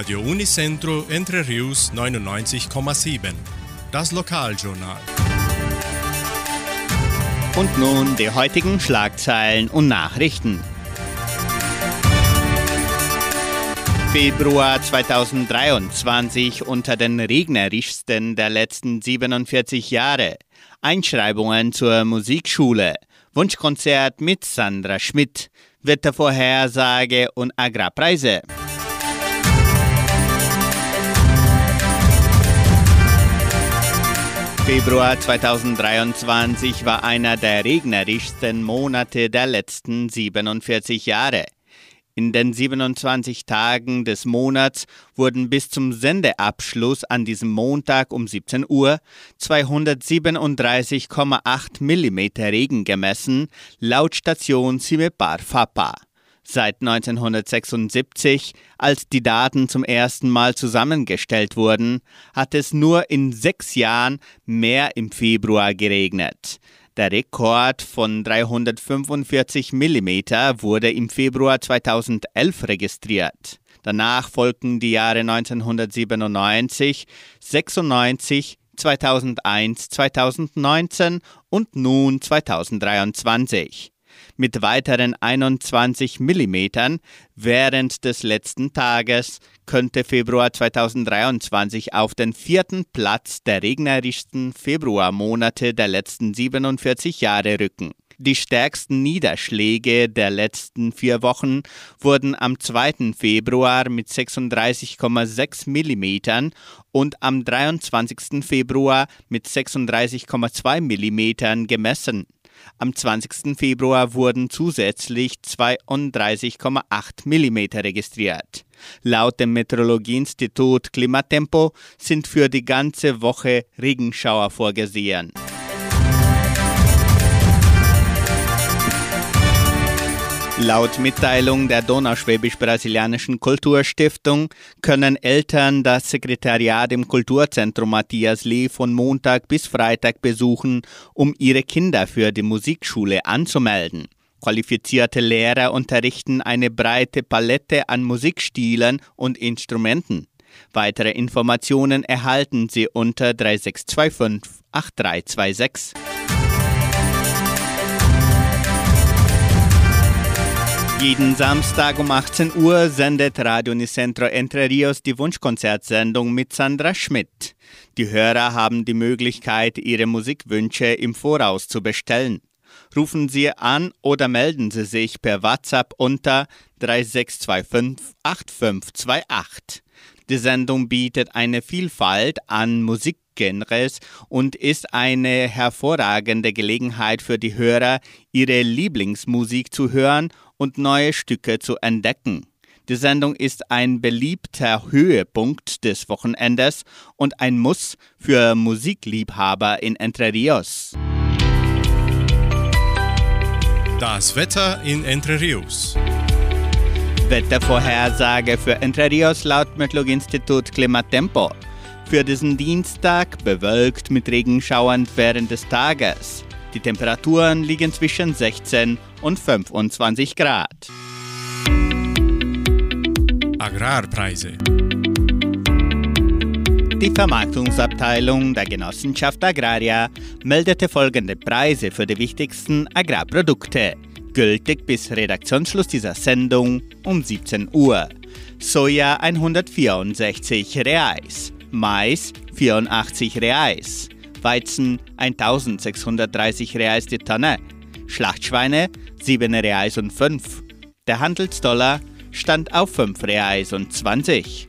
Radio Unicentro Entre Rius 99,7. Das Lokaljournal. Und nun die heutigen Schlagzeilen und Nachrichten. Februar 2023 unter den regnerischsten der letzten 47 Jahre. Einschreibungen zur Musikschule. Wunschkonzert mit Sandra Schmidt. Wettervorhersage und Agrarpreise. Februar 2023 war einer der regnerischsten Monate der letzten 47 Jahre. In den 27 Tagen des Monats wurden bis zum Sendeabschluss an diesem Montag um 17 Uhr 237,8 mm Regen gemessen, laut Station Simepar Fapa. Seit 1976, als die Daten zum ersten Mal zusammengestellt wurden, hat es nur in sechs Jahren mehr im Februar geregnet. Der Rekord von 345 mm wurde im Februar 2011 registriert. Danach folgten die Jahre 1997, 96, 2001, 2019 und nun 2023 mit weiteren 21 mm während des letzten Tages könnte Februar 2023 auf den vierten Platz der regnerischsten Februarmonate der letzten 47 Jahre rücken. Die stärksten Niederschläge der letzten vier Wochen wurden am 2. Februar mit 36,6 mm und am 23. Februar mit 36,2 mm gemessen. Am 20. Februar wurden zusätzlich 32,8 mm registriert. Laut dem Meteorologieinstitut Klimatempo sind für die ganze Woche Regenschauer vorgesehen. Laut Mitteilung der Donauschwäbisch-Brasilianischen Kulturstiftung können Eltern das Sekretariat im Kulturzentrum Matthias Lee von Montag bis Freitag besuchen, um ihre Kinder für die Musikschule anzumelden. Qualifizierte Lehrer unterrichten eine breite Palette an Musikstilen und Instrumenten. Weitere Informationen erhalten Sie unter 3625 8326. Jeden Samstag um 18 Uhr sendet Radio Nicentro Entre Rios die Wunschkonzertsendung mit Sandra Schmidt. Die Hörer haben die Möglichkeit, ihre Musikwünsche im Voraus zu bestellen. Rufen Sie an oder melden Sie sich per WhatsApp unter 3625 8528. Die Sendung bietet eine Vielfalt an Musikgenres und ist eine hervorragende Gelegenheit für die Hörer, ihre Lieblingsmusik zu hören und neue Stücke zu entdecken. Die Sendung ist ein beliebter Höhepunkt des Wochenendes und ein Muss für Musikliebhaber in Entre Rios. Das Wetter in Entre Rios. Wettervorhersage für Entre Rios laut Metlog-Institut Klimatempo. Für diesen Dienstag bewölkt mit Regenschauern während des Tages. Die Temperaturen liegen zwischen 16 und 25 Grad. Agrarpreise. Die Vermarktungsabteilung der Genossenschaft Agraria meldete folgende Preise für die wichtigsten Agrarprodukte, gültig bis Redaktionsschluss dieser Sendung um 17 Uhr. Soja 164 Reais, Mais 84 Reais, Weizen 1630 Reais die Tonne, Schlachtschweine 7 Reais und 5. Der Handelsdollar stand auf 5 Reais und 20.